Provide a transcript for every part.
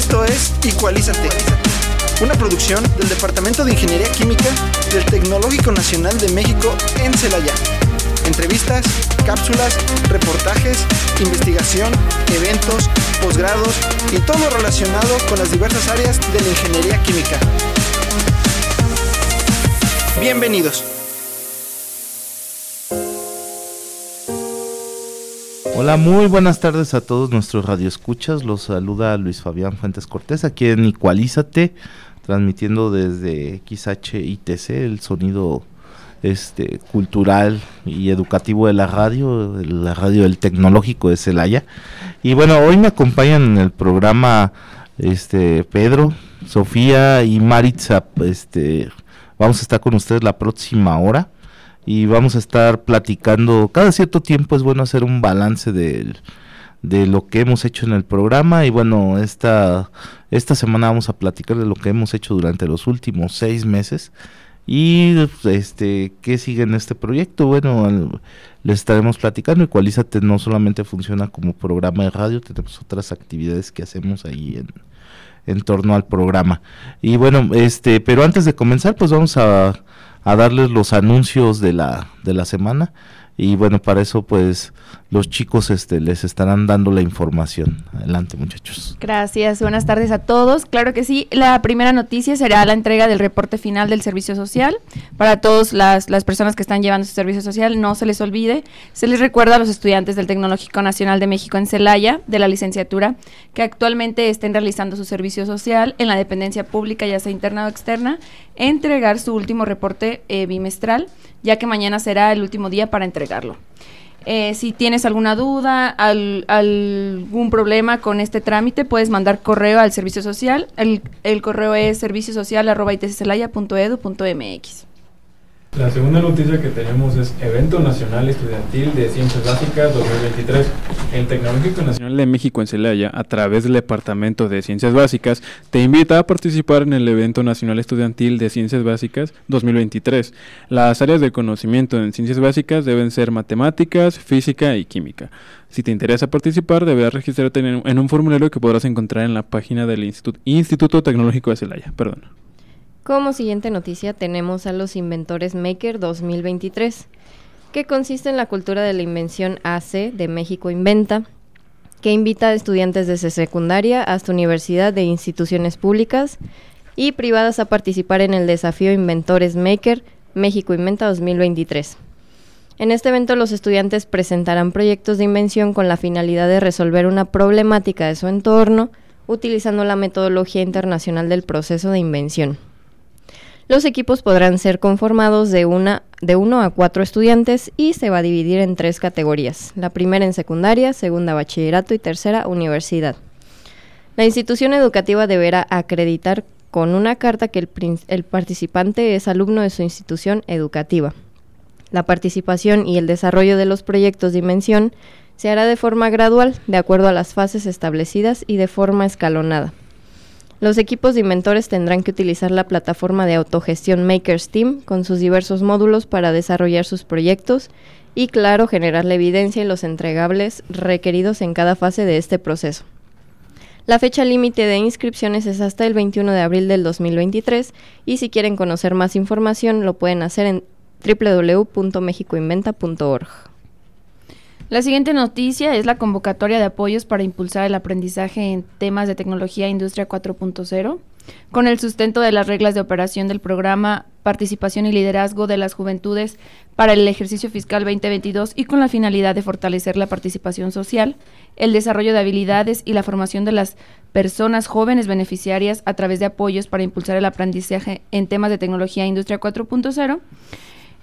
Esto es Equalízate, una producción del Departamento de Ingeniería Química del Tecnológico Nacional de México en Celaya. Entrevistas, cápsulas, reportajes, investigación, eventos, posgrados y todo relacionado con las diversas áreas de la ingeniería química. Bienvenidos. Hola, muy buenas tardes a todos nuestros radioescuchas. Los saluda Luis Fabián Fuentes Cortés aquí en Igualízate, transmitiendo desde XHITC el sonido este cultural y educativo de la radio, la radio del tecnológico de Celaya. Y bueno, hoy me acompañan en el programa este Pedro, Sofía y Maritza, este vamos a estar con ustedes la próxima hora y vamos a estar platicando. Cada cierto tiempo es bueno hacer un balance de, lo que hemos hecho en el programa y bueno esta esta semana vamos a platicar de lo que hemos hecho durante los últimos seis meses y este qué sigue en este proyecto. Bueno les estaremos platicando. Ecualízate no solamente funciona como programa de radio tenemos otras actividades que hacemos ahí en en torno al programa. Y bueno este pero antes de comenzar pues vamos a a darles los anuncios de la, de la semana y bueno, para eso pues los chicos este, les estarán dando la información. Adelante muchachos. Gracias, buenas tardes a todos. Claro que sí, la primera noticia será la entrega del reporte final del servicio social. Para todas las, las personas que están llevando su servicio social, no se les olvide. Se les recuerda a los estudiantes del Tecnológico Nacional de México en Celaya, de la licenciatura, que actualmente estén realizando su servicio social en la dependencia pública, ya sea interna o externa, entregar su último reporte eh, bimestral, ya que mañana será el último día para entregarlo. Eh, si tienes alguna duda, algún problema con este trámite, puedes mandar correo al servicio social. El, correo es serviciosocial.itccelaya.edu.mx. La segunda noticia que tenemos es Evento Nacional Estudiantil de Ciencias Básicas 2023. El Tecnológico Nacional de México en Celaya, a través del Departamento de Ciencias Básicas, te invita a participar en el Evento Nacional Estudiantil de Ciencias Básicas 2023. Las áreas de conocimiento en ciencias básicas deben ser matemáticas, física y química. Si te interesa participar, deberás registrarte en un formulario que podrás encontrar en la página del Instituto, Tecnológico de Celaya. Perdón. Como siguiente noticia tenemos a los Inventores Maker 2023, que consiste en la cultura de la invención AC de México Inventa, que invita a estudiantes desde secundaria hasta universidad de instituciones públicas y privadas a participar en el desafío Inventores Maker México Inventa 2023. En este evento los estudiantes presentarán proyectos de invención con la finalidad de resolver una problemática de su entorno utilizando la metodología internacional del proceso de invención. Los equipos podrán ser conformados de, una, de uno a cuatro estudiantes y se va a dividir en tres categorías. La primera en secundaria, segunda bachillerato y tercera universidad. La institución educativa deberá acreditar con una carta que el, el participante es alumno de su institución educativa. La participación y el desarrollo de los proyectos de invención se hará de forma gradual, de acuerdo a las fases establecidas y de forma escalonada. Los equipos de inventores tendrán que utilizar la plataforma de autogestión MakerSteam con sus diversos módulos para desarrollar sus proyectos y, claro, generar la evidencia y los entregables requeridos en cada fase de este proceso. La fecha límite de inscripciones es hasta el 21 de abril del 2023 y si quieren conocer más información lo pueden hacer en www.mexicoinventa.org. La siguiente noticia es la convocatoria de apoyos para impulsar el aprendizaje en temas de tecnología e industria 4.0, con el sustento de las reglas de operación del programa Participación y Liderazgo de las Juventudes para el ejercicio fiscal 2022 y con la finalidad de fortalecer la participación social, el desarrollo de habilidades y la formación de las personas jóvenes beneficiarias a través de apoyos para impulsar el aprendizaje en temas de tecnología e industria 4.0.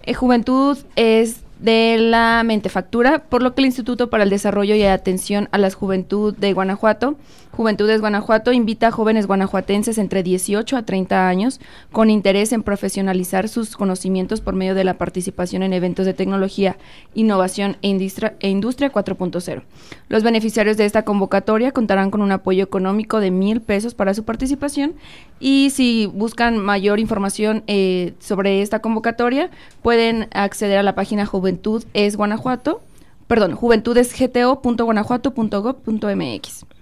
Eh, juventud es de la mentefactura, por lo que el Instituto para el Desarrollo y Atención a la Juventud de Guanajuato, Juventudes Guanajuato, invita a jóvenes guanajuatenses entre 18 a 30 años con interés en profesionalizar sus conocimientos por medio de la participación en eventos de tecnología, innovación e industria, e industria 4.0. Los beneficiarios de esta convocatoria contarán con un apoyo económico de mil pesos para su participación y si buscan mayor información eh, sobre esta convocatoria, pueden acceder a la página Juventud es Guanajuato, perdón, juventudesgto.guanajuato.gov.mx.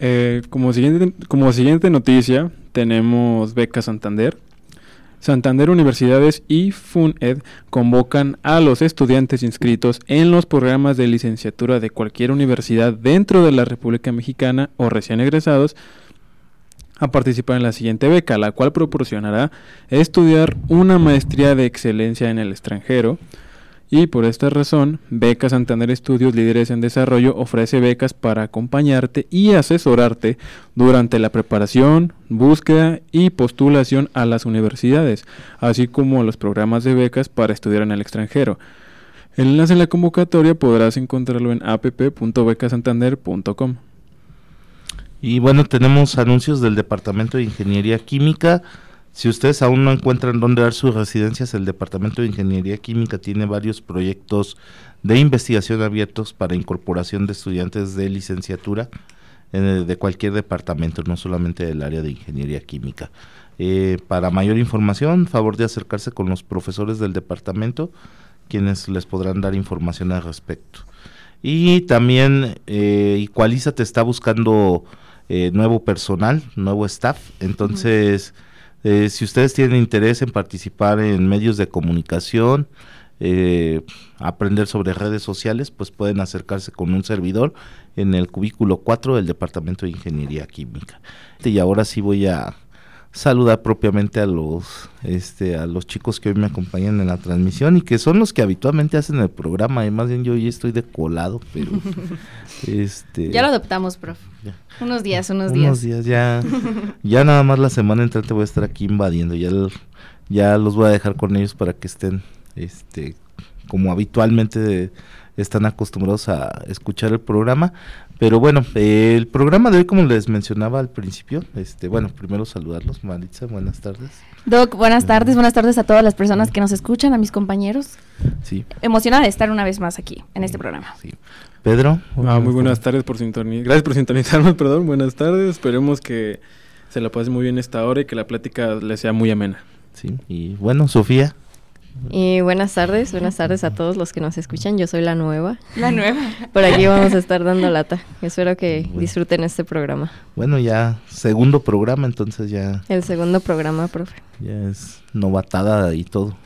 Eh, como, siguiente, como siguiente noticia, tenemos Beca Santander. Santander Universidades y FUNED convocan a los estudiantes inscritos en los programas de licenciatura de cualquier universidad dentro de la República Mexicana o recién egresados a participar en la siguiente beca, la cual proporcionará estudiar una maestría de excelencia en el extranjero, y por esta razón, Beca Santander Estudios Líderes en Desarrollo ofrece becas para acompañarte y asesorarte durante la preparación, búsqueda y postulación a las universidades, así como los programas de becas para estudiar en el extranjero. El enlace en la convocatoria podrás encontrarlo en app.becasantander.com. Y bueno, tenemos anuncios del Departamento de Ingeniería Química si ustedes aún no encuentran dónde dar sus residencias, el Departamento de Ingeniería Química tiene varios proyectos de investigación abiertos para incorporación de estudiantes de licenciatura eh, de cualquier departamento, no solamente del área de Ingeniería Química. Eh, para mayor información, favor de acercarse con los profesores del departamento, quienes les podrán dar información al respecto. Y también eh, te está buscando eh, nuevo personal, nuevo staff, entonces... Eh, si ustedes tienen interés en participar en medios de comunicación, eh, aprender sobre redes sociales, pues pueden acercarse con un servidor en el cubículo 4 del Departamento de Ingeniería Química. Y ahora sí voy a saludar propiamente a los este a los chicos que hoy me acompañan en la transmisión y que son los que habitualmente hacen el programa y más bien yo hoy estoy de colado pero este ya lo adoptamos prof. Unos días unos días unos días. ya. Ya nada más la semana entrante voy a estar aquí invadiendo ya ya los voy a dejar con ellos para que estén este como habitualmente están acostumbrados a escuchar el programa pero bueno, el programa de hoy, como les mencionaba al principio, este, bueno, primero saludarlos, Maritza, buenas tardes. Doc, buenas tardes, buenas tardes a todas las personas que nos escuchan, a mis compañeros. Sí. Emocionada de estar una vez más aquí en este programa. Sí. Pedro. Ah, muy buenas tardes por sintonizar. Gracias por sintonizarnos, perdón. Buenas tardes. Esperemos que se la pase muy bien esta hora y que la plática le sea muy amena. Sí. Y bueno, Sofía. Y buenas tardes, buenas tardes a todos los que nos escuchan. Yo soy la nueva. La nueva. Por aquí vamos a estar dando lata. Espero que disfruten este programa. Bueno, ya segundo programa, entonces ya. El segundo programa, profe. Ya es novatada y todo.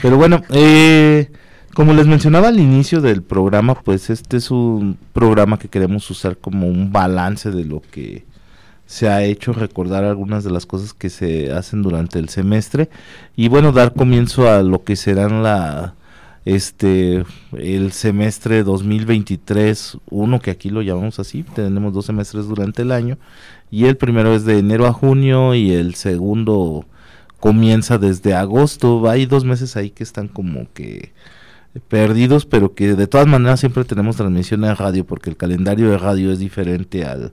Pero, bueno, eh, como les mencionaba al inicio del programa, pues este es un programa que queremos usar como un balance de lo que se ha hecho recordar algunas de las cosas que se hacen durante el semestre. Y bueno dar comienzo a lo que serán la este el semestre 2023 uno que aquí lo llamamos así tenemos dos semestres durante el año y el primero es de enero a junio y el segundo comienza desde agosto. Hay dos meses ahí que están como que perdidos pero que de todas maneras siempre tenemos transmisión de radio porque el calendario de radio es diferente al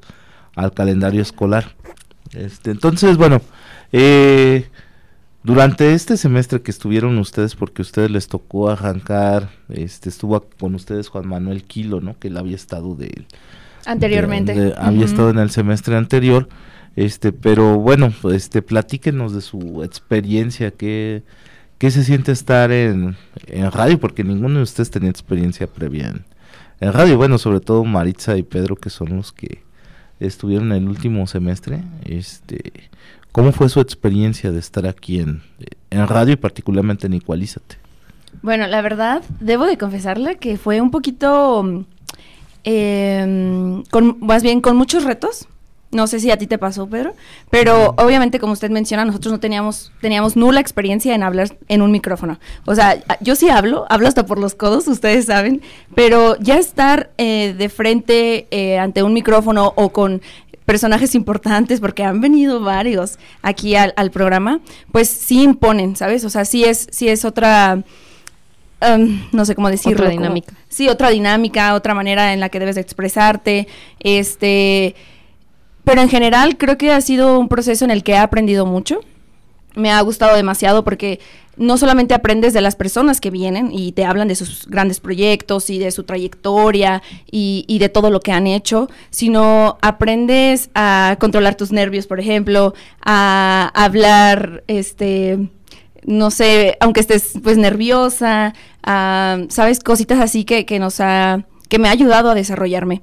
al calendario escolar. Este, entonces, bueno, eh, durante este semestre que estuvieron ustedes, porque a ustedes les tocó arrancar, este, estuvo con ustedes Juan Manuel Quilo, ¿no? Que él había estado de anteriormente, había estado en el semestre anterior, este, pero bueno, este, platíquenos de su experiencia, qué, qué se siente estar en, en radio, porque ninguno de ustedes tenía experiencia previa en, en radio, bueno, sobre todo Maritza y Pedro, que son los que estuvieron el último semestre. Este, ¿Cómo fue su experiencia de estar aquí en, en radio y particularmente en Igualízate? Bueno, la verdad, debo de confesarle que fue un poquito, eh, con, más bien con muchos retos, no sé si a ti te pasó, Pedro, pero obviamente como usted menciona, nosotros no teníamos teníamos nula experiencia en hablar en un micrófono. O sea, yo sí hablo, hablo hasta por los codos, ustedes saben, pero ya estar eh, de frente eh, ante un micrófono o con personajes importantes, porque han venido varios aquí al, programa, pues sí imponen, ¿sabes? O sea, sí es, sí es otra... Um, no sé cómo decirlo. Otra dinámica. sí, otra dinámica, otra manera en la que debes expresarte. Este, pero en general creo que ha sido un proceso en el que he aprendido mucho. Me ha gustado demasiado porque no solamente aprendes de las personas que vienen y te hablan de sus grandes proyectos y de su trayectoria y, de todo lo que han hecho, sino aprendes a controlar tus nervios, por ejemplo, a hablar, este, no sé, aunque estés pues nerviosa, sabes, cositas así que, que nos ha, que me ha ayudado a desarrollarme.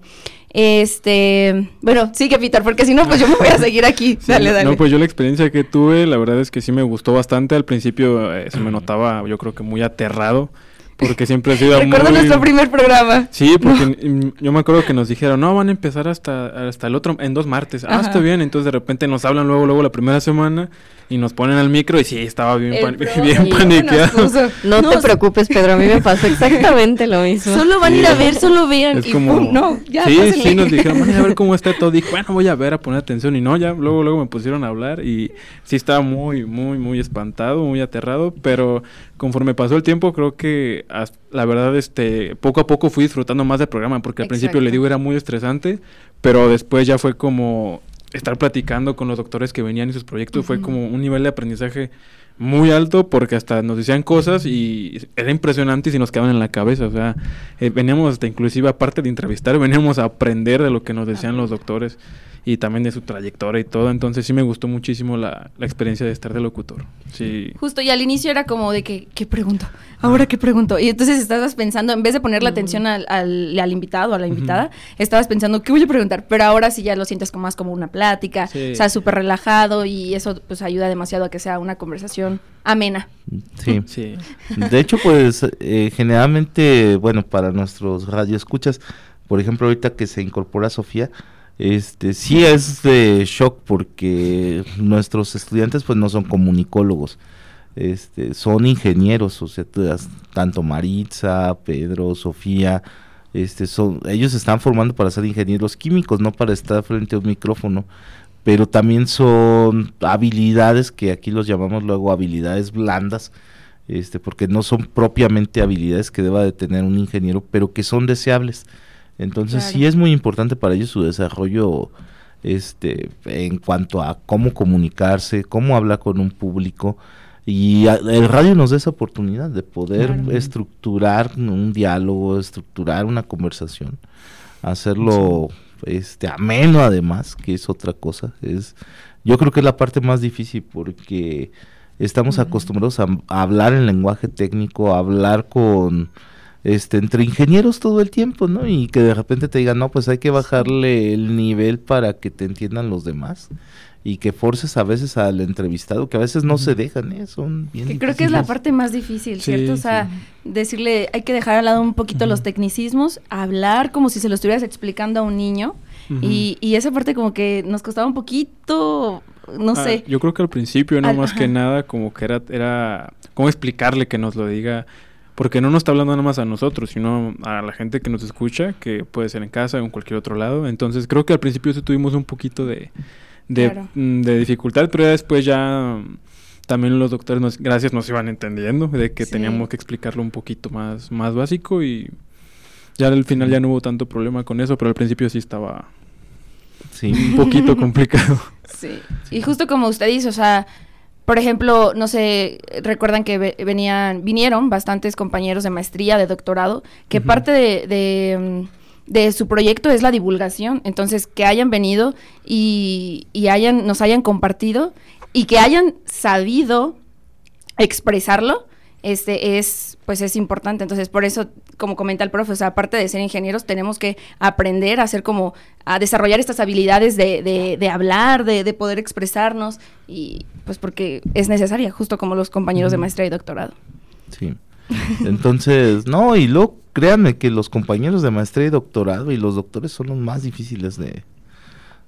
Este, bueno, sigue Peter, porque si no, pues yo me voy a seguir aquí. dale, dale. No, pues yo la experiencia que tuve, la verdad es que sí me gustó bastante. Al principio eh, se me notaba, yo creo que muy aterrado porque siempre ha sido Recuerdo nuestro primer programa. Sí, porque yo me acuerdo que nos dijeron, no, van a empezar hasta, hasta el otro, en dos martes. Ah, está bien. Entonces de repente nos hablan luego, luego la primera semana y nos ponen al micro y sí, estaba bien, bien paniqueado. No, te preocupes, Pedro, a mí me pasó exactamente lo mismo. Solo van a ir a ver, solo vean. y como... no, ya Sí, sí, nos dijeron, van a ir a ver cómo está todo. Dije, bueno, voy a ver, a poner atención. Y no, ya luego, luego me pusieron a hablar y sí estaba muy, muy, muy espantado, muy aterrado, pero conforme pasó el tiempo, creo que la verdad, este, poco a poco fui disfrutando más del programa, porque al principio le digo era muy estresante, pero después ya fue como estar platicando con los doctores que venían y sus proyectos fue como un nivel de aprendizaje muy alto porque hasta nos decían cosas y era impresionante y se nos quedaban en la cabeza. O sea, eh, veníamos hasta inclusive aparte de entrevistar, veníamos a aprender de lo que nos decían los doctores y también de su trayectoria y todo. Entonces sí me gustó muchísimo la, la experiencia de estar de locutor. Sí. Justo, y al inicio era como de que, ¿qué pregunto? ¿Ahora qué pregunto? Y entonces estabas pensando, en vez de poner la atención al, al, invitado, a la invitada, estabas pensando, ¿qué voy a preguntar? Pero ahora sí ya lo sientes como más como una plática, o sea, súper relajado y eso pues ayuda demasiado a que sea una conversación amena. Sí. sí. De hecho, pues eh, generalmente, bueno, para nuestros radioescuchas, por ejemplo, ahorita que se incorpora Sofía, este sí es de shock porque nuestros estudiantes pues no son comunicólogos. Este son ingenieros o sea tanto Maritza Pedro Sofía este son ellos están formando para ser ingenieros químicos no para estar frente a un micrófono pero también son habilidades que aquí los llamamos luego habilidades blandas este porque no son propiamente habilidades que deba de tener un ingeniero pero que son deseables entonces sí es muy importante para ellos su desarrollo este en cuanto a cómo comunicarse, cómo hablar con un público. Y el radio nos da esa oportunidad de poder estructurar un diálogo, estructurar una conversación, hacerlo este ameno además, que es otra cosa, es yo creo que es la parte más difícil porque estamos acostumbrados a, hablar en lenguaje técnico, a hablar con este, entre ingenieros todo el tiempo, ¿no? Y que de repente te digan, no, pues hay que bajarle el nivel para que te entiendan los demás. Y que forces a veces al entrevistado, que a veces no se dejan, ¿eh? Son bien que Creo que es la parte más difícil, ¿cierto? o sea, decirle, hay que dejar al lado un poquito los tecnicismos, hablar como si se lo estuvieras explicando a un niño. y, y, esa parte como que nos costaba un poquito, no ah, sé. Yo creo que al principio, no más que nada, como que era, era, cómo explicarle que nos lo diga porque no nos está hablando nada más a nosotros, sino a la gente que nos escucha, que puede ser en casa o en cualquier otro lado. Entonces creo que al principio sí tuvimos un poquito de, de, mm, dificultad, pero ya después ya mm, también los doctores, nos, gracias, nos iban entendiendo de que teníamos que explicarlo un poquito más, más básico y ya al final ya no hubo tanto problema con eso, pero al principio sí estaba sí. un poquito complicado. Sí, y justo como usted dice, o sea, por ejemplo, no sé, recuerdan que venían, vinieron bastantes compañeros de maestría, de doctorado, que parte de, de, su proyecto es la divulgación. Entonces, que hayan venido y, y hayan, nos hayan compartido y que hayan sabido expresarlo, este es pues es importante. Entonces, por eso, como comenta el profe, aparte de ser ingenieros, tenemos que aprender a hacer como, a desarrollar estas habilidades de, de, hablar, de, de, poder expresarnos, y pues porque es necesaria, justo como los compañeros de maestría y doctorado. Sí. Entonces, no, y luego créanme que los compañeros de maestría y doctorado y los doctores son los más difíciles de,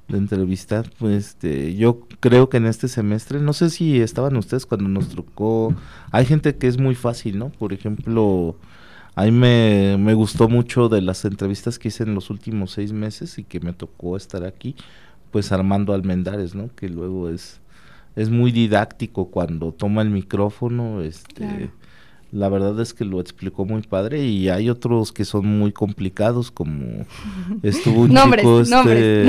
de entrevistar. Pues, este, yo creo que en este semestre, no sé si estaban ustedes cuando nos tocó, hay gente que es muy fácil, ¿no? Por ejemplo, a mí me, me gustó mucho de las entrevistas que hice en los últimos seis meses y que me tocó estar aquí, pues Armando Almendares, ¿no? Que luego es, es muy didáctico cuando toma el micrófono, este la verdad es que lo explicó muy padre y hay otros que son muy complicados como estuvo un chico este,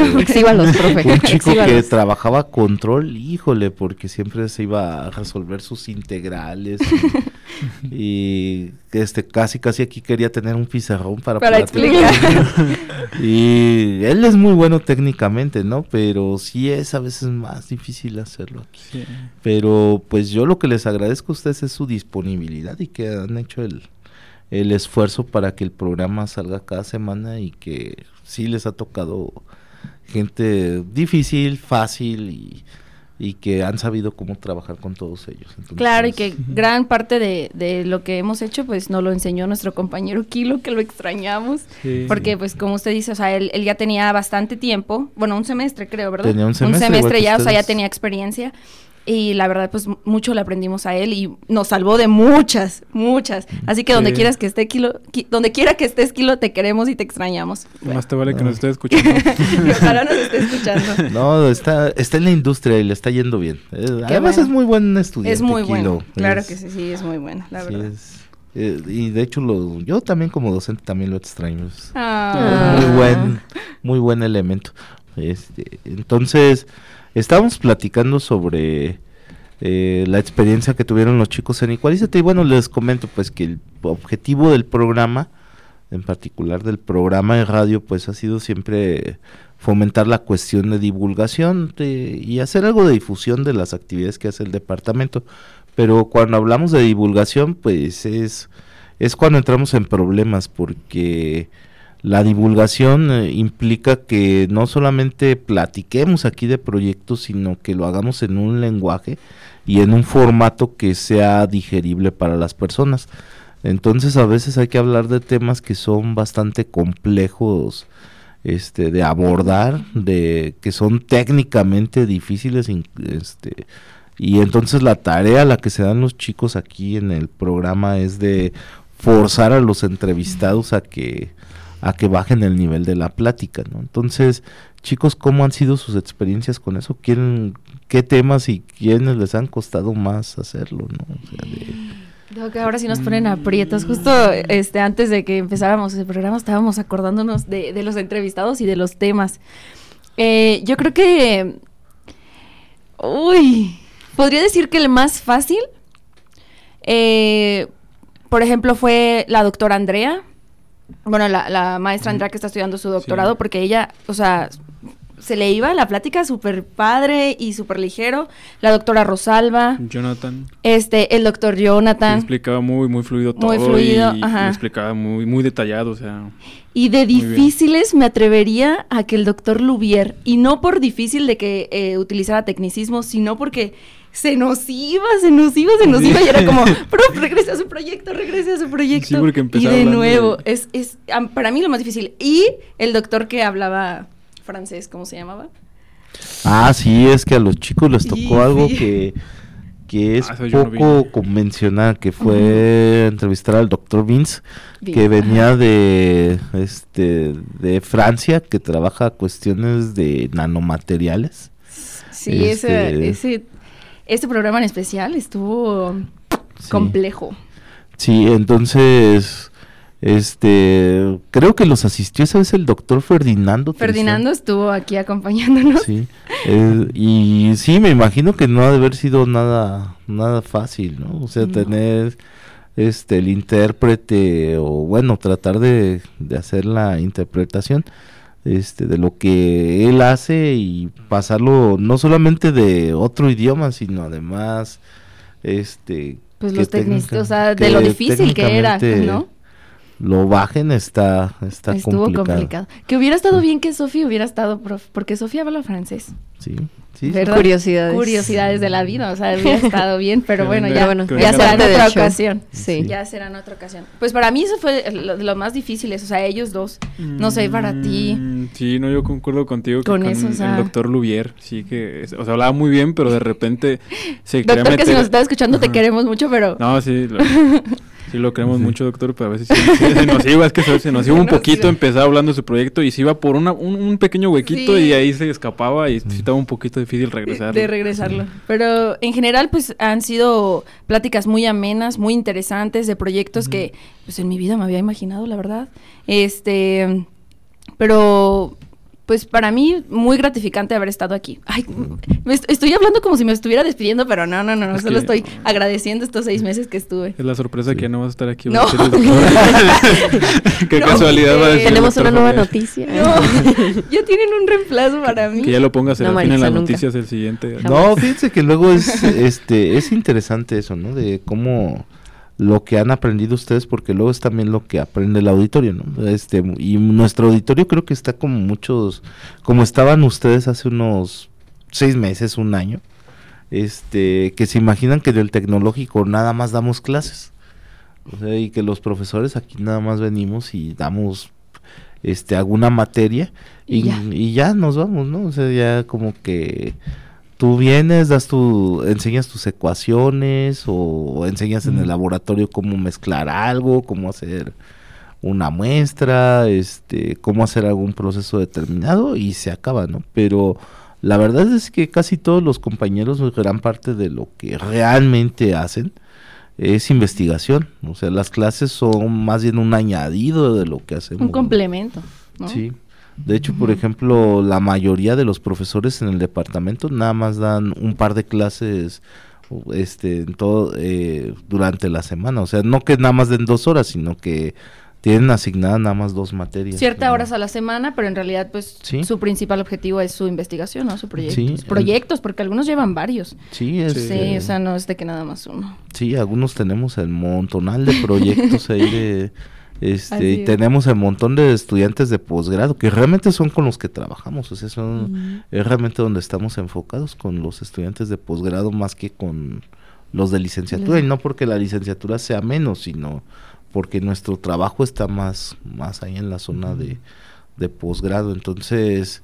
un chico que trabajaba control híjole porque siempre se iba a resolver sus integrales y, este casi casi aquí quería tener un pizarrón para, para explicar. y él es muy bueno técnicamente no pero sí es a veces más difícil hacerlo aquí. Pero pues yo lo que les agradezco a ustedes es su disponibilidad y que han hecho el, el esfuerzo para que el programa salga cada semana y que sí les ha tocado gente difícil, fácil y, y que han sabido cómo trabajar con todos ellos. claro, y que gran parte de, de, lo que hemos hecho, pues nos lo enseñó nuestro compañero Kilo, que lo extrañamos, porque pues como usted dice, o sea, él, él, ya tenía bastante tiempo, bueno, un semestre creo, ¿verdad? Tenía un semestre, un semestre ya, o sea, ya tenía experiencia, y la verdad pues mucho le aprendimos a él y nos salvó de muchas, muchas. Así que donde quieras que esté Kilo, donde quiera que estés Kilo, te queremos y te extrañamos. Más te vale que nos esté escuchando. ojalá nos esté escuchando. No, está, está en la industria y le está yendo bien. Eh, además es muy buen estudiante. Es muy bueno, claro que sí, sí, es muy bueno, la verdad. Eh, y de hecho lo, yo también como docente también lo extraño. Ah. muy buen, muy buen elemento. Este, entonces, Estábamos platicando sobre eh, la experiencia que tuvieron los chicos en Igualízate y bueno, les comento pues que el objetivo del programa, en particular del programa de radio, pues ha sido siempre fomentar la cuestión de divulgación y hacer algo de difusión de las actividades que hace el departamento. Pero cuando hablamos de divulgación, pues es, es cuando entramos en problemas porque la divulgación eh, implica que no solamente platiquemos aquí de proyectos, sino que lo hagamos en un lenguaje y en un formato que sea digerible para las personas. Entonces a veces hay que hablar de temas que son bastante complejos este, de abordar, de que son técnicamente difíciles este, y entonces la tarea a la que se dan los chicos aquí en el programa es de forzar a los entrevistados a que a que bajen el nivel de la plática, ¿no? Entonces, chicos, ¿cómo han sido sus experiencias con eso? ¿Quién, ¿Qué temas y quiénes les han costado más hacerlo, no? que ahora sí nos ponen aprietos. Justo este antes de que empezáramos el programa estábamos acordándonos de, de los entrevistados y de los temas. Eh, yo creo que... Uy, podría decir que el más fácil, eh, por ejemplo, fue la doctora Andrea bueno, la, la maestra Andrea que está estudiando su doctorado, porque ella, o sea, se le iba la plática súper padre y súper ligero. La doctora Rosalba. Jonathan. Este, el doctor Jonathan. explicaba muy, muy fluido todo. Muy fluido, y, ajá. explicaba muy, muy detallado, o sea. Y de difíciles me atrevería a que el doctor Lubier, y no por difícil de que eh, utilizara tecnicismo, sino porque se nos iba, se nos iba, se nos iba y era como, prof, regrese a su proyecto, regrese a su proyecto. y de nuevo, es, es para mí lo más difícil. Y el doctor que hablaba francés, ¿cómo se llamaba? Ah, sí, es que a los chicos les tocó algo que, que es ah, poco convencional, que fue entrevistar al doctor Vince, que venía de este de Francia, que trabaja cuestiones de nanomateriales. Sí, ese, este, programa en especial estuvo complejo. Sí, entonces este, creo que los asistió esa vez el doctor Ferdinando. Ferdinando estuvo aquí acompañándonos. Sí, eh, y sí, me imagino que no ha de haber sido nada, nada fácil, ¿no? O sea, tener este el intérprete o bueno, tratar de, de hacer la interpretación este de lo que él hace y pasarlo no solamente de otro idioma, sino además este pues los técnicos, o sea, de lo difícil que era, ¿no? Lo bajen está, está Estuvo complicado. Que hubiera estado bien que Sofía hubiera estado, prof, porque Sofía habla francés. Sí, sí. Curiosidades. Curiosidades de la vida, o sea, hubiera estado bien, pero bueno, ya, bueno, ya será en otra ocasión. Sí. Ya será en otra ocasión. Pues para mí eso fue lo, más difícil, o sea, ellos dos. No sé, para ti. Mm, sí, no, yo concuerdo contigo con, eso, el doctor Lubier, sí que, o sea, hablaba muy bien, pero de repente se Doctor, que si nos está escuchando te queremos mucho, pero... No, sí, Sí, lo queremos mucho, doctor, pero a veces se, nos iba, es que se, nos iba un poquito, empezaba hablando de su proyecto y se iba por una, un, pequeño huequito y ahí se escapaba y estaba un poquito difícil regresar. De, regresarlo. Pero en general, pues han sido pláticas muy amenas, muy interesantes, de proyectos que, pues en mi vida me había imaginado, la verdad. Este, pero pues para mí muy gratificante haber estado aquí. Ay, estoy hablando como si me estuviera despidiendo, pero no, no, no, solo estoy agradeciendo estos seis meses que estuve. Es la sorpresa que no vas a estar aquí. No. Qué casualidad va a decir Tenemos una nueva noticia. ya tienen un reemplazo para mí. Que ya lo pongas en, en las noticias el siguiente. No, fíjense que luego es, este, es interesante eso, ¿no? De cómo lo que han aprendido ustedes, porque luego es también lo que aprende el auditorio, ¿no? Este, y nuestro auditorio creo que está como muchos, como estaban ustedes hace unos seis meses, un año, este, que se imaginan que del tecnológico nada más damos clases. O sea, y que los profesores aquí nada más venimos y damos este alguna materia y, y ya nos vamos, ¿no? O sea, ya como que tú vienes, das tu, enseñas tus ecuaciones o enseñas en el laboratorio cómo mezclar algo, cómo hacer una muestra, este, cómo hacer algún proceso determinado y se acaba, ¿no? Pero la verdad es que casi todos los compañeros, gran parte de lo que realmente hacen es investigación, o sea, las clases son más bien un añadido de lo que hacemos. Un complemento, ¿no? Sí. De hecho, por ejemplo, la mayoría de los profesores en el departamento nada más dan un par de clases este en todo eh, durante la semana, o sea, no que nada más den dos horas, sino que tienen asignadas nada más dos materias. Ciertas horas a la semana, pero en realidad pues su principal objetivo es su investigación, ¿no? Su proyecto. proyectos, porque algunos llevan varios. Sí, es, sí, o sea, no es de que nada más uno. Sí, algunos tenemos el montonal de proyectos ahí de este, y tenemos un montón de estudiantes de posgrado que realmente son con los que trabajamos, o sea, son, es realmente donde estamos enfocados con los estudiantes de posgrado más que con los de licenciatura, y no porque la licenciatura sea menos, sino porque nuestro trabajo está más, más ahí en la zona de, de posgrado, entonces,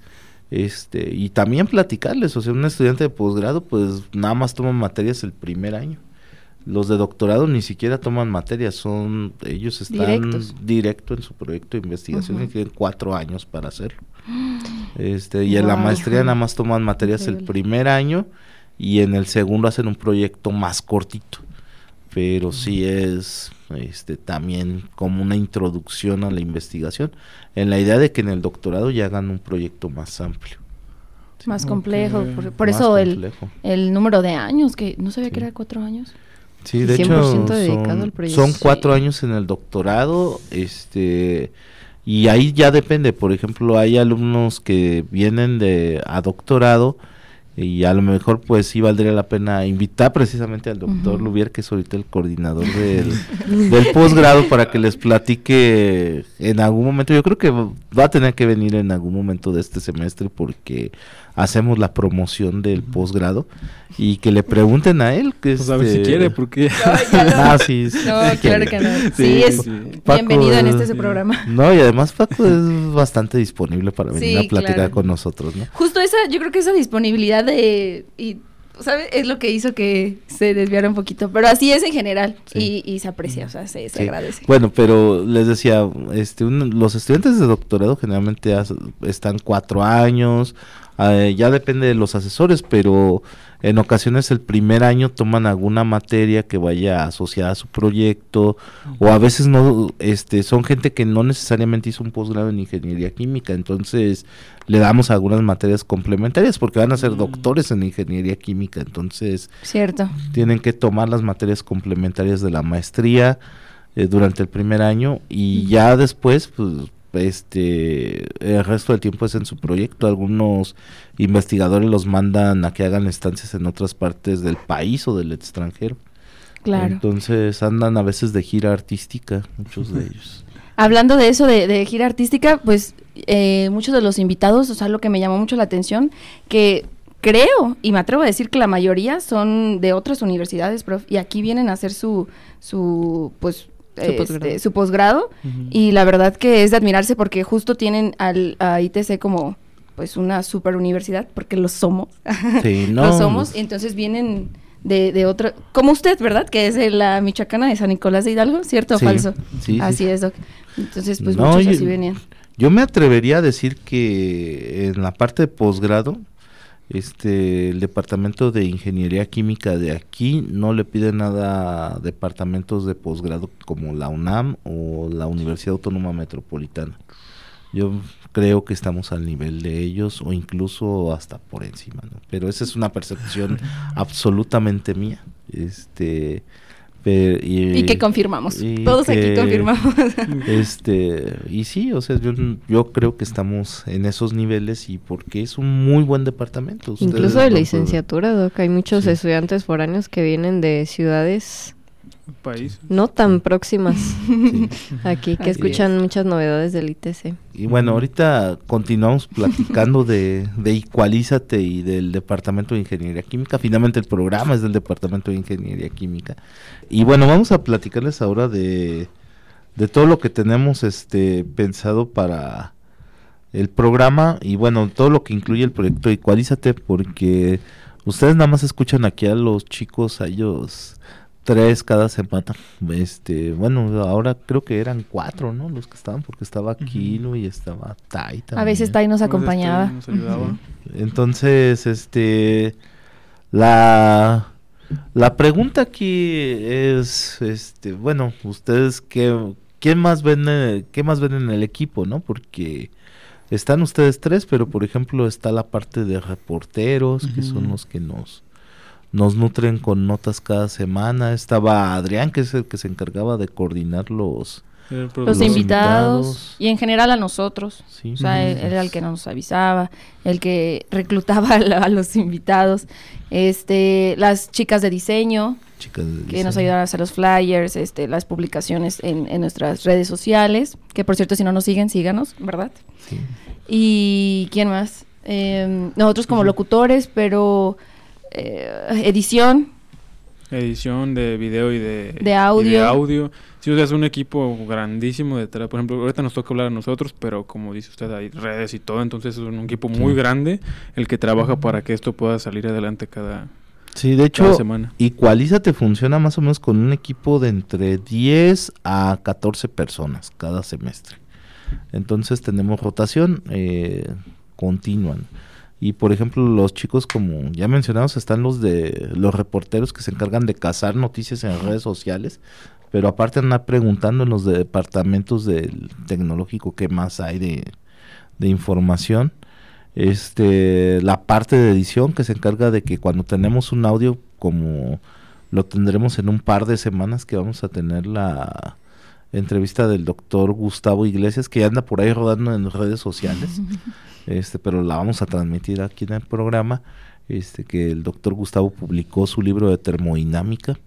este, y también platicarles, o sea, un estudiante de posgrado pues nada más toma materias el primer año los de doctorado ni siquiera toman materias, son ellos están directo en su proyecto de investigación y tienen cuatro años para hacerlo. Este y en la maestría nada más toman materias el primer año y en el segundo hacen un proyecto más cortito, pero sí es este también como una introducción a la investigación en la idea de que en el doctorado ya hagan un proyecto más amplio. Más complejo, por, eso El, el número de años, que no sabía que era cuatro años. Sí, de hecho son, son cuatro años en el doctorado, este y ahí ya depende. Por ejemplo, hay alumnos que vienen de a doctorado y a lo mejor pues sí valdría la pena invitar precisamente al doctor Lubier, que es ahorita el coordinador del, del posgrado, para que les platique en algún momento. Yo creo que va a tener que venir en algún momento de este semestre porque hacemos la promoción del posgrado y que le pregunten a él que pues a ver si este, quiere porque no, sí, claro que no. Sí, es bienvenido en este programa. No y además Paco es bastante disponible para venir a platicar con nosotros no justo esa yo creo que esa disponibilidad de y ¿sabes? Es lo que hizo que se desviara un poquito, pero así es en general y, se aprecia, o sea, se, agradece. Bueno, pero les decía, este, los estudiantes de doctorado generalmente están cuatro años, Ah, ya depende de los asesores, pero en ocasiones el primer año toman alguna materia que vaya asociada a su proyecto o a veces no este son gente que no necesariamente hizo un posgrado en ingeniería química, entonces le damos algunas materias complementarias porque van a ser mm. doctores en ingeniería química, entonces Cierto. tienen que tomar las materias complementarias de la maestría eh, durante el primer año y ya después pues este el resto del tiempo es en su proyecto. Algunos investigadores los mandan a que hagan estancias en otras partes del país o del extranjero. Claro. Entonces andan a veces de gira artística, muchos de ellos. Hablando de eso, de, gira artística, pues eh, muchos de los invitados, o sea, lo que me llamó mucho la atención, que creo, y me atrevo a decir que la mayoría son de otras universidades, prof, y aquí vienen a hacer su, su pues, su posgrado, este, y la verdad que es de admirarse porque justo tienen al a ITC como pues una super universidad porque lo somos. Sí, no. lo somos y entonces vienen de, de otra como usted verdad que es de la Michoacana de San Nicolás de Hidalgo cierto o falso sí, así es doc. Entonces pues muchos así venían. yo me atrevería a decir que en la parte de posgrado este el departamento de ingeniería química de aquí no le pide nada a departamentos de posgrado como la UNAM o la Universidad Autónoma Metropolitana. Yo creo que estamos al nivel de ellos o incluso hasta por encima, ¿no? Pero esa es una percepción absolutamente mía. Este y, que confirmamos. Todos aquí confirmamos. este, y sí, o sea, yo, yo, creo que estamos en esos niveles y porque es un muy buen departamento. Incluso de licenciatura, Doc, hay muchos estudiantes foráneos que vienen de ciudades país. No tan próximas aquí, que escuchan muchas novedades del ITC. Y bueno, ahorita continuamos platicando de, de Igualízate y del Departamento de Ingeniería Química. Finalmente el programa es del Departamento de Ingeniería Química. Y bueno, vamos a platicarles ahora de, de todo lo que tenemos este pensado para el programa y bueno, todo lo que incluye el proyecto Igualízate porque ustedes nada más escuchan aquí a los chicos, a ellos tres cada semana. Este, bueno, ahora creo que eran cuatro, ¿no? Los que estaban, porque estaba Kilo y estaba Tai A veces también. Tai nos A veces acompañaba. nos ayudaba. Entonces, este, la, la pregunta aquí es, este, bueno, ustedes qué, qué más ven, qué más ven en el equipo, ¿no? Porque están ustedes tres, pero por ejemplo está la parte de reporteros, que son los que nos nos nutren con notas cada semana. Estaba Adrián, que es el que se encargaba de coordinar los, el Los invitados, invitados. y en general a nosotros. sí, O sea, él, era el que nos avisaba, el que reclutaba a, la- a los invitados, este, las chicas de diseño chicas de que nos ayudaron a hacer los flyers, este, las publicaciones en, en nuestras redes sociales, que por cierto si no nos siguen, síganos, ¿verdad? Sí. Y quién más, Em, nosotros como locutores, pero eh, edición, Edición de video y de, De y audio. audio. Sí, o sea, es un equipo grandísimo detrás. Por ejemplo, ahorita nos toca hablar a nosotros, pero como dice usted, hay redes y todo, entonces es un equipo muy Sí. grande el que trabaja para que esto pueda salir adelante cada, Sí, de hecho, semana. Igualízate funciona más o menos con un equipo de entre 10 a 14 personas cada semestre. Entonces tenemos rotación eh, continua. Y por ejemplo, los chicos, como ya mencionamos, están los de los reporteros que se encargan de cazar noticias en redes sociales, pero aparte andan preguntando en los de departamentos del tecnológico qué más hay de, de información. Este, la parte de edición que se encarga de que cuando tenemos un audio, como lo tendremos en un par de semanas, que vamos a tener la entrevista del doctor Gustavo Iglesias, que anda por ahí rodando en redes sociales, este, pero la vamos a transmitir aquí en el programa, este, que el doctor Gustavo publicó su libro de termodinámica,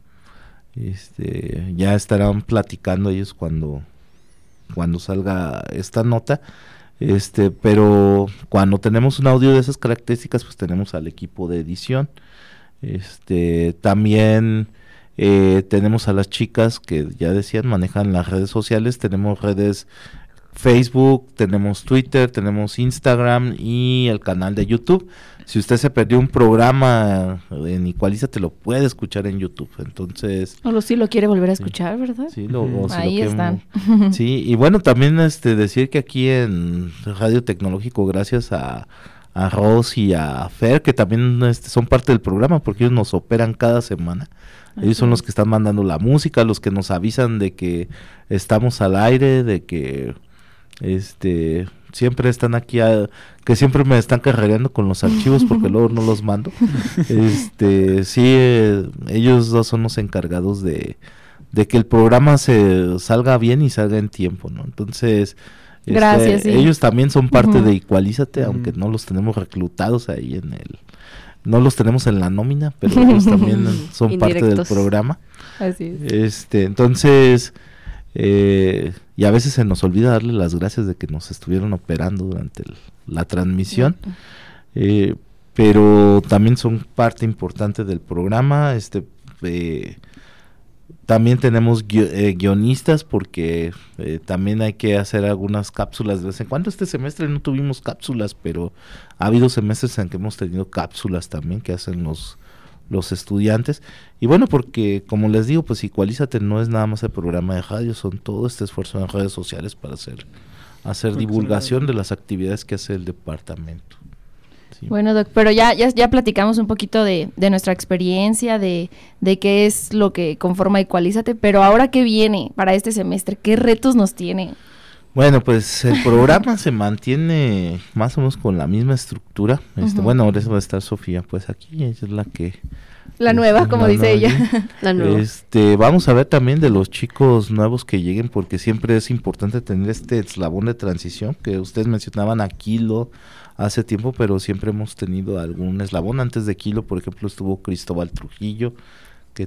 este, ya estarán platicando ellos cuando, cuando salga esta nota. Este, pero cuando tenemos un audio de esas características, pues tenemos al equipo de edición. Este, también eh, tenemos a las chicas que ya decían manejan las redes sociales. Tenemos redes Facebook, tenemos Twitter, tenemos Instagram y el canal de YouTube. Si usted se perdió un programa en Igualiza, te lo puede escuchar en YouTube. Entonces, o lo, si lo quiere volver a Sí. escuchar, ¿verdad? sí, lo, o si lo Ahí quieren- están. Sí, y bueno, también este decir que aquí en Radio Tecnológico, gracias a, a Ross y a Fer, que también este, son parte del programa, porque ellos nos operan cada semana. Ellos son los que están mandando la música, los que nos avisan de que estamos al aire, de que este siempre están aquí, a- que siempre me están carrereando con los archivos porque luego no los mando. Este, sí, eh, ellos dos son los encargados de, de que el programa se salga bien y salga en tiempo, ¿no? Entonces, este, Gracias, sí. ellos también son parte de Igualízate, aunque no los tenemos reclutados ahí en el, no los tenemos en la nómina, pero ellos también son parte del programa. Así es. Este, entonces, eh, y a veces se nos olvida darle las gracias de que nos estuvieron operando durante el- la transmisión. Eh, pero también son parte importante del programa. Este, eh, también tenemos eh, guionistas porque eh, también hay que hacer algunas cápsulas de vez en cuando. Este semestre no tuvimos cápsulas, pero ha habido semestres en que hemos tenido cápsulas también que hacen los, los estudiantes. Y bueno, porque como les digo, pues Igualízate no es nada más el programa de radio, son todo este esfuerzo en redes sociales para hacer, hacer Pues, divulgación de las actividades que hace el departamento. Sí. Bueno, Doc, pero ya, ya, ya platicamos un poquito de, de nuestra experiencia, de, de qué es lo que conforma Equalízate, pero ahora qué viene para este semestre, qué retos nos tiene. Bueno, pues el programa se mantiene más o menos con la misma estructura. Este. Bueno, ahora va a estar Sofía, pues aquí ella es la que... La nueva, como la dice nueva. ella. La nueva. Este, vamos a ver también de los chicos nuevos que lleguen, porque siempre es importante tener este eslabón de transición, que ustedes mencionaban a Kilo hace tiempo, pero siempre hemos tenido algún eslabón. Antes de Kilo, por ejemplo, estuvo Cristóbal Trujillo,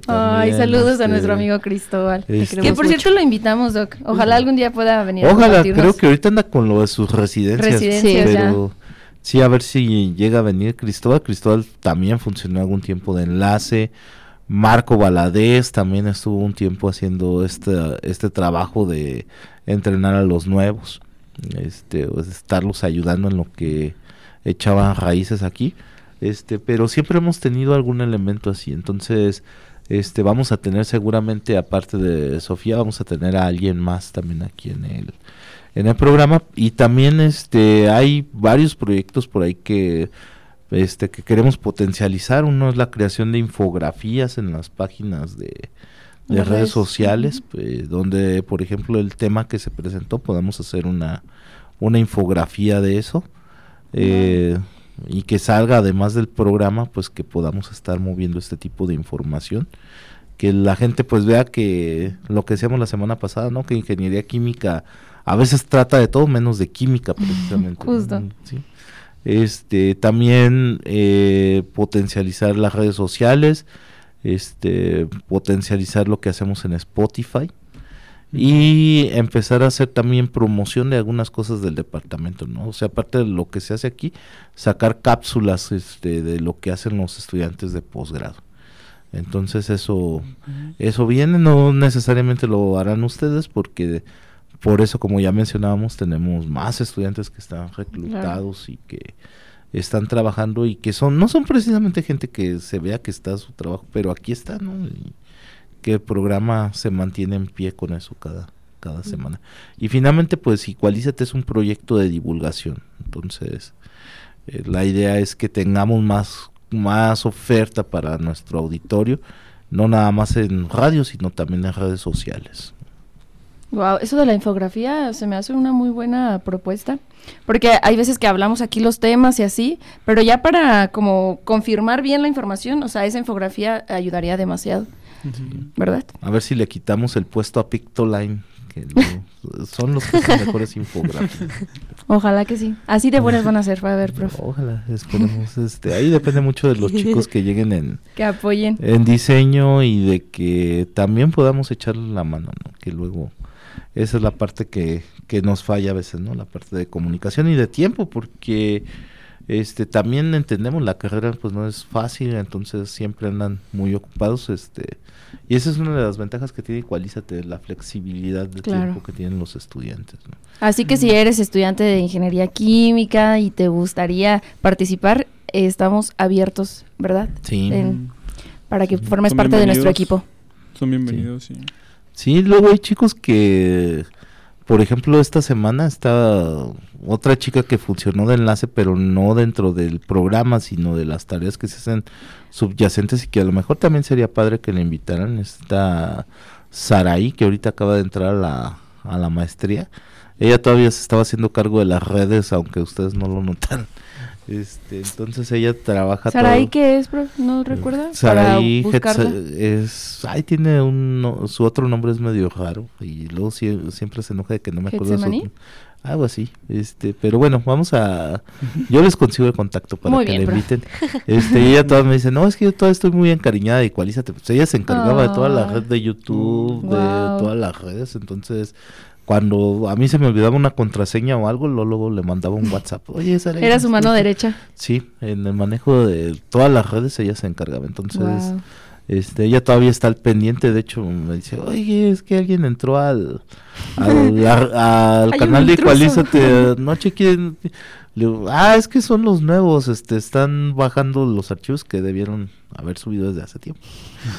Que Ay, saludos a este, nuestro amigo Cristóbal. este- Que por cierto lo invitamos, Doc. Ojalá algún día pueda venir. a Ojalá, creo que ahorita anda con lo de sus residencias. Residencias, Sí. ya. pero sí, a ver si llega a venir Cristóbal. Cristóbal también funcionó algún tiempo de enlace. Marco Valadez también estuvo un tiempo haciendo este, este trabajo de entrenar a los nuevos. Este, estarlos ayudando en lo que echaban raíces aquí. Este, pero siempre hemos tenido algún elemento así. Entonces, este, vamos a tener seguramente, aparte de Sofía, vamos a tener a alguien más también aquí en el, en el programa. Y también este, hay varios proyectos por ahí que, este, que queremos potencializar. Uno es la creación de infografías en las páginas de, redes redes, sociales, pues, donde, por ejemplo, el tema que se presentó, podemos hacer una, una infografía de eso. eh, y que salga además del programa, pues que podamos estar moviendo este tipo de información. Que la gente pues vea que lo que decíamos la semana pasada, ¿no? Que ingeniería química a veces trata de todo menos de química precisamente. ¿no? Justo. Sí. Este, también eh, potencializar las redes sociales, este, potencializar lo que hacemos en Spotify y empezar a hacer también promoción de algunas cosas del departamento, ¿no? O sea, aparte de lo que se hace aquí, sacar cápsulas este, de lo que hacen los estudiantes de posgrado. Entonces eso, eso viene, no necesariamente lo harán ustedes porque por eso, como ya mencionábamos, tenemos más estudiantes que están reclutados y que están trabajando y que son, no son precisamente gente que se vea que está su trabajo, pero aquí está, ¿no? Y que el programa se mantiene en pie con eso cada, cada semana. Y finalmente, pues Igualízate es un proyecto de divulgación. Entonces, eh, la idea es que tengamos más, más oferta para nuestro auditorio, no nada más en radio, sino también en redes sociales. Wow, eso de la infografía se me hace una muy buena propuesta, porque hay veces que hablamos aquí los temas y así, pero ya para como confirmar bien la información, o sea, esa infografía ayudaría demasiado, ¿verdad? A ver si le quitamos el puesto a Pictoline, que lo- son los que hacen mejores infografías. Ojalá que sí. Así de buenas van a ser, va a ver, profe. Ojalá, esperemos. Este, ahí depende mucho de los chicos que lleguen en, Que apoyen. en diseño y de que también podamos echarle la mano, ¿no? Que luego esa es la parte que, que nos falla a veces, ¿no? La parte de comunicación y de tiempo, porque este también entendemos la carrera pues no es fácil, entonces siempre andan muy ocupados, este y esa es una de las ventajas que tiene Igualízate, la flexibilidad de Claro. tiempo que tienen los estudiantes, ¿no? Así que si eres estudiante de ingeniería química y te gustaría participar, eh, estamos abiertos, ¿verdad? Sí. En- para que Sí. formes Son parte de nuestro equipo. Son bienvenidos, sí. Sí, luego hay chicos que, por ejemplo, esta semana está otra chica que funcionó de enlace, pero no dentro del programa, sino de las tareas que se hacen subyacentes y que a lo mejor también sería padre que le invitaran. Está Saraí, que ahorita acaba de entrar a la, a la maestría. Ella todavía se estaba haciendo cargo de las redes, aunque ustedes no lo notaron. Este, entonces ella trabaja Saraí, todo- ¿qué es, profe? ¿No recuerda? Saraí Para buscarla. Hetze- es, ay, tiene un, no- su otro nombre es medio raro y luego sie- siempre se enoja de que no me acuerdo su algo así, este, pero bueno, vamos a, yo les consigo el contacto para Muy que bien, la inviten, este, y ella todas me dice, no, es que yo todavía estoy muy encariñada de Igualízate, pues ella se encargaba de toda la red de YouTube, de todas las redes, entonces, cuando a mí se me olvidaba una contraseña o algo, luego, le mandaba un WhatsApp, oye, Saraí, Era su esto, mano esto". derecha. Sí, en el manejo de todas las redes ella se encargaba, entonces... Este, ella todavía está al pendiente, de hecho me dice, oye, es que alguien entró al, al, canal de intruso. Igualízate, no chequen, le digo, ah, es que son los nuevos, este, están bajando los archivos que debieron haber subido desde hace tiempo.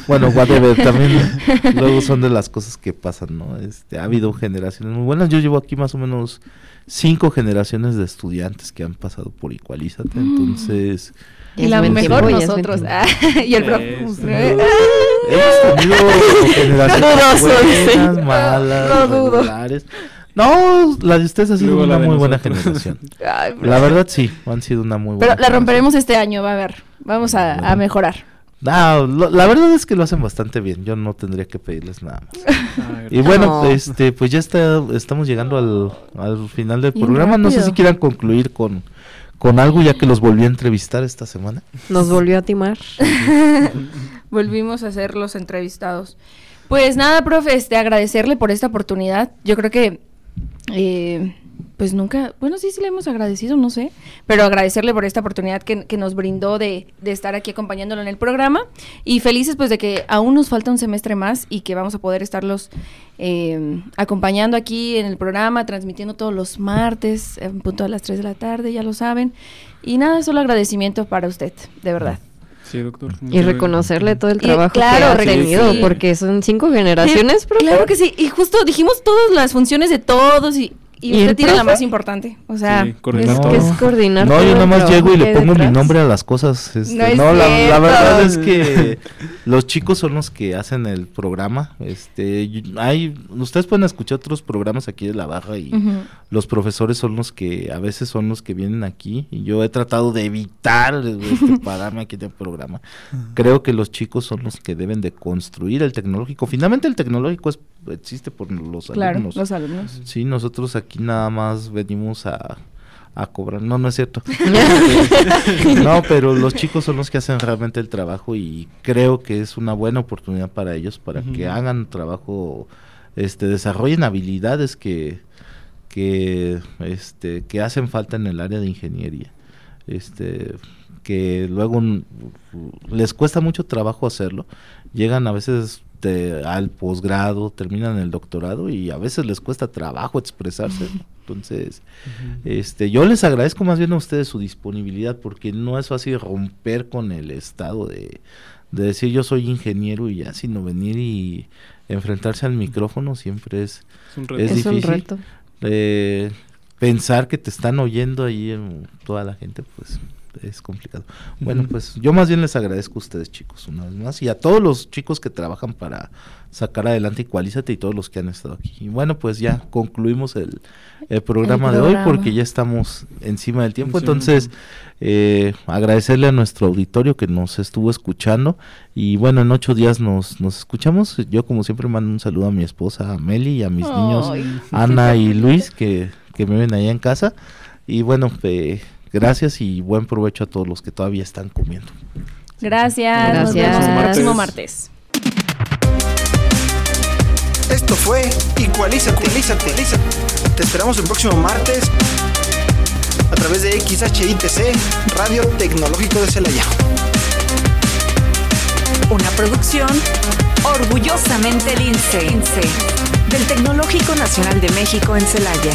Bueno, whatever, también luego son de las cosas que pasan, ¿no? Este, ha habido generaciones muy buenas, yo llevo aquí más o menos cinco generaciones de estudiantes que han pasado por Igualízate, entonces... Y la mejor nosotros. Ah, y el profe. Eso. Hemos tenido generaciones dudoso, buenas, sí. malas, No dudo. regulares. No, la de ustedes ha sido Luego una muy buena generación. ay, La verdad sí, han sido una muy buena Pero la generación. romperemos este año, va a ver. Vamos a, a mejorar. No, lo- la verdad es que lo hacen bastante bien. Yo no tendría que pedirles nada más. Ah, Y bueno, No. este, pues ya está, estamos llegando al, al final del Bien programa. No sé si quieran concluir con, con algo ya que los volví a entrevistar esta semana. Nos volvió a timar. Volvimos a ser los entrevistados. Pues nada, profe, este, agradecerle por esta oportunidad. Yo creo que, eh, pues nunca, bueno, sí, sí le hemos agradecido, no sé, pero agradecerle por esta oportunidad que, que nos brindó de, de estar aquí acompañándolo en el programa y felices pues de que aún nos falta un semestre más y que vamos a poder estarlos eh, acompañando aquí en el programa, transmitiendo todos los martes, en punto a las 3 de la tarde, ya lo saben. Y nada, solo agradecimiento para usted, de verdad. Sí, doctor. Y reconocerle todo el Y trabajo claro, que ha tenido, sí. porque son cinco generaciones, profe. Claro que sí, y justo dijimos todas las funciones de todos y, y ¿Y usted el tiene la más importante. O sea, Sí, coordinar Es todo. que es coordinar No, todo yo nada más llego y le pongo mi nombre a las cosas. este, No es no, la, verdad es que los chicos son los que hacen el programa. Este, hay, ustedes pueden escuchar otros programas aquí de la barra y los profesores son los que a veces son los que vienen aquí y yo he tratado de evitar este, pararme aquí en el programa. Creo que los chicos son los que deben de construir el tecnológico. Finalmente el tecnológico es, existe por los claro, alumnos. los alumnos. Sí, nosotros aquí nada más venimos a, a cobrar. No, no es cierto. no, pero los chicos son los que hacen realmente el trabajo y creo que es una buena oportunidad para ellos para que hagan trabajo, este, desarrollen habilidades que, que, este, que hacen falta en el área de ingeniería. Este, que luego les cuesta mucho trabajo hacerlo. Llegan a veces de- al posgrado, terminan el doctorado y a veces les cuesta trabajo expresarse. Entonces, este, yo les agradezco más bien a ustedes su disponibilidad porque no es fácil romper con el estado de, de decir yo soy ingeniero y ya, sino venir y enfrentarse al micrófono siempre es Es un reto. Es Es un difícil. reto. eh, pensar que te están oyendo ahí en toda la gente, pues es complicado. Bueno, pues yo más bien les agradezco a ustedes, chicos, una vez más, y a todos los chicos que trabajan para sacar adelante Igualízate y todos los que han estado aquí. Y bueno, pues ya concluimos el, el programa de hoy porque ya estamos encima del tiempo. Encima Entonces, eh, agradecerle a nuestro auditorio que nos estuvo escuchando. Y bueno, en ocho días nos, nos escuchamos. Yo, como siempre, mando un saludo a mi esposa, a Meli, y a mis niños. Ana y Luis que, que me ven allá en casa. Y bueno, eh, gracias y buen provecho a todos los que todavía están comiendo. Gracias. Nos Gracias. vemos el próximo martes. Esto fue Igualízate. Igualízate. Te esperamos el próximo martes a través de XHITC, Radio Tecnológico de Celaya. Una producción orgullosamente lince del Tecnológico Nacional de México en Celaya.